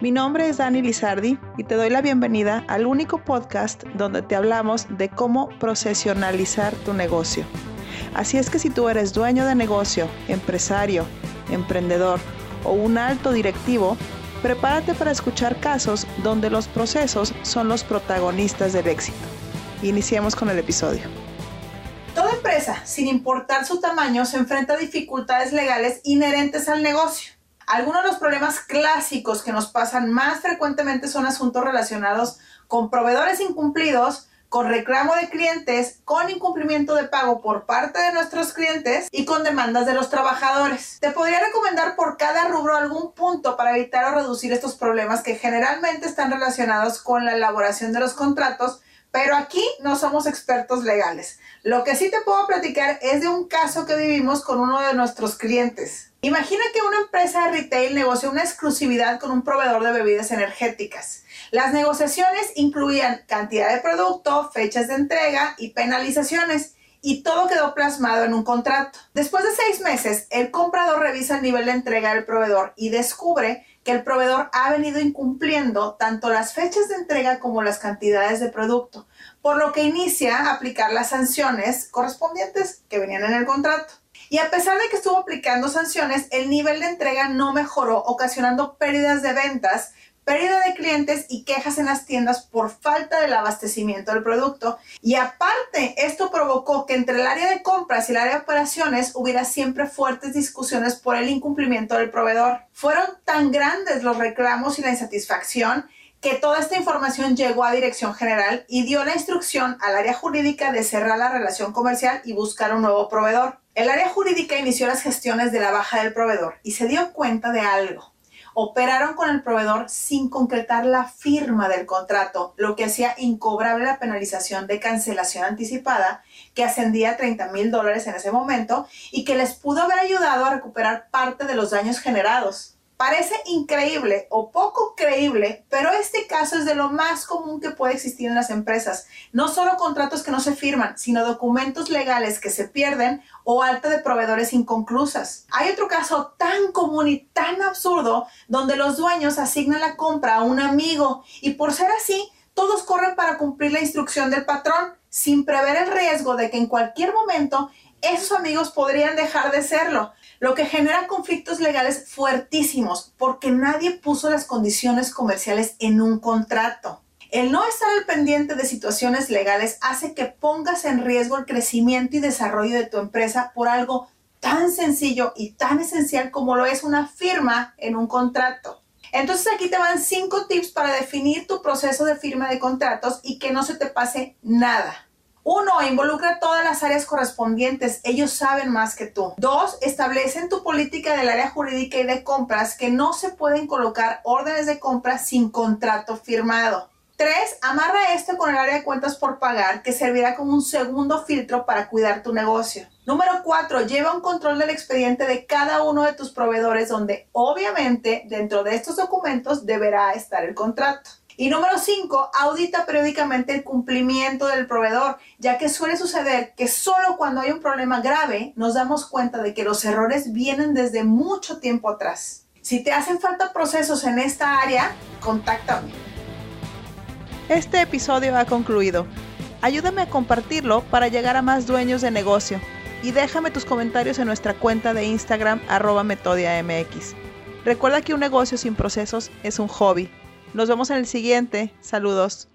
Mi nombre es Dani Lizardi y te doy la bienvenida al único podcast donde te hablamos de cómo procesionalizar tu negocio. Así es que si tú eres dueño de negocio, empresario, emprendedor o un alto directivo, prepárate para escuchar casos donde los procesos son los protagonistas del éxito. Iniciemos con el episodio. Toda empresa, sin importar su tamaño, se enfrenta a dificultades legales inherentes al negocio. Algunos de los problemas clásicos que nos pasan más frecuentemente son asuntos relacionados con proveedores incumplidos, con reclamo de clientes, con incumplimiento de pago por parte de nuestros clientes y con demandas de los trabajadores. Te podría recomendar por cada rubro algún punto para evitar o reducir estos problemas que generalmente están relacionados con la elaboración de los contratos, pero aquí no somos expertos legales. Lo que sí te puedo platicar es de un caso que vivimos con uno de nuestros clientes. Imagina que una empresa de retail negocia una exclusividad con un proveedor de bebidas energéticas. Las negociaciones incluían cantidad de producto, fechas de entrega y penalizaciones y todo quedó plasmado en un contrato. Después de seis meses, el comprador revisa el nivel de entrega del proveedor y descubre que el proveedor ha venido incumpliendo tanto las fechas de entrega como las cantidades de producto, por lo que inicia a aplicar las sanciones correspondientes que venían en el contrato. Y a pesar de que estuvo aplicando sanciones, el nivel de entrega no mejoró, ocasionando pérdidas de ventas, pérdida de clientes y quejas en las tiendas por falta del abastecimiento del producto. Y aparte, esto provocó que entre el área de compras y el área de operaciones hubiera siempre fuertes discusiones por el incumplimiento del proveedor. Fueron tan grandes los reclamos y la insatisfacción que toda esta información llegó a Dirección General y dio la instrucción al área jurídica de cerrar la relación comercial y buscar un nuevo proveedor. El área jurídica inició las gestiones de la baja del proveedor y se dio cuenta de algo. Operaron con el proveedor sin concretar la firma del contrato, lo que hacía incobrable la penalización de cancelación anticipada, que ascendía a 30 mil dólares en ese momento y que les pudo haber ayudado a recuperar parte de los daños generados. Parece increíble o poco creíble, pero este caso es de lo más común que puede existir en las empresas. No solo contratos que no se firman, sino documentos legales que se pierden o alta de proveedores inconclusas. Hay otro caso tan común y tan absurdo donde los dueños asignan la compra a un amigo y por ser así, todos corren para cumplir la instrucción del patrón sin prever el riesgo de que en cualquier momento esos amigos podrían dejar de serlo lo que genera conflictos legales fuertísimos porque nadie puso las condiciones comerciales en un contrato. El no estar al pendiente de situaciones legales hace que pongas en riesgo el crecimiento y desarrollo de tu empresa por algo tan sencillo y tan esencial como lo es una firma en un contrato. Entonces aquí te van cinco tips para definir tu proceso de firma de contratos y que no se te pase nada. Uno, involucra todas las áreas correspondientes. Ellos saben más que tú. Dos, establecen tu política del área jurídica y de compras que no se pueden colocar órdenes de compra sin contrato firmado. Tres, amarra esto con el área de cuentas por pagar que servirá como un segundo filtro para cuidar tu negocio. Número cuatro, lleva un control del expediente de cada uno de tus proveedores donde obviamente dentro de estos documentos deberá estar el contrato. Y número cinco, audita periódicamente el cumplimiento del proveedor, ya que suele suceder que solo cuando hay un problema grave nos damos cuenta de que los errores vienen desde mucho tiempo atrás. Si te hacen falta procesos en esta área, contáctame. Este episodio ha concluido. Ayúdame a compartirlo para llegar a más dueños de negocio y déjame tus comentarios en nuestra cuenta de Instagram arroba metodiamx. Recuerda que un negocio sin procesos es un hobby nos vemos en el siguiente. Saludos.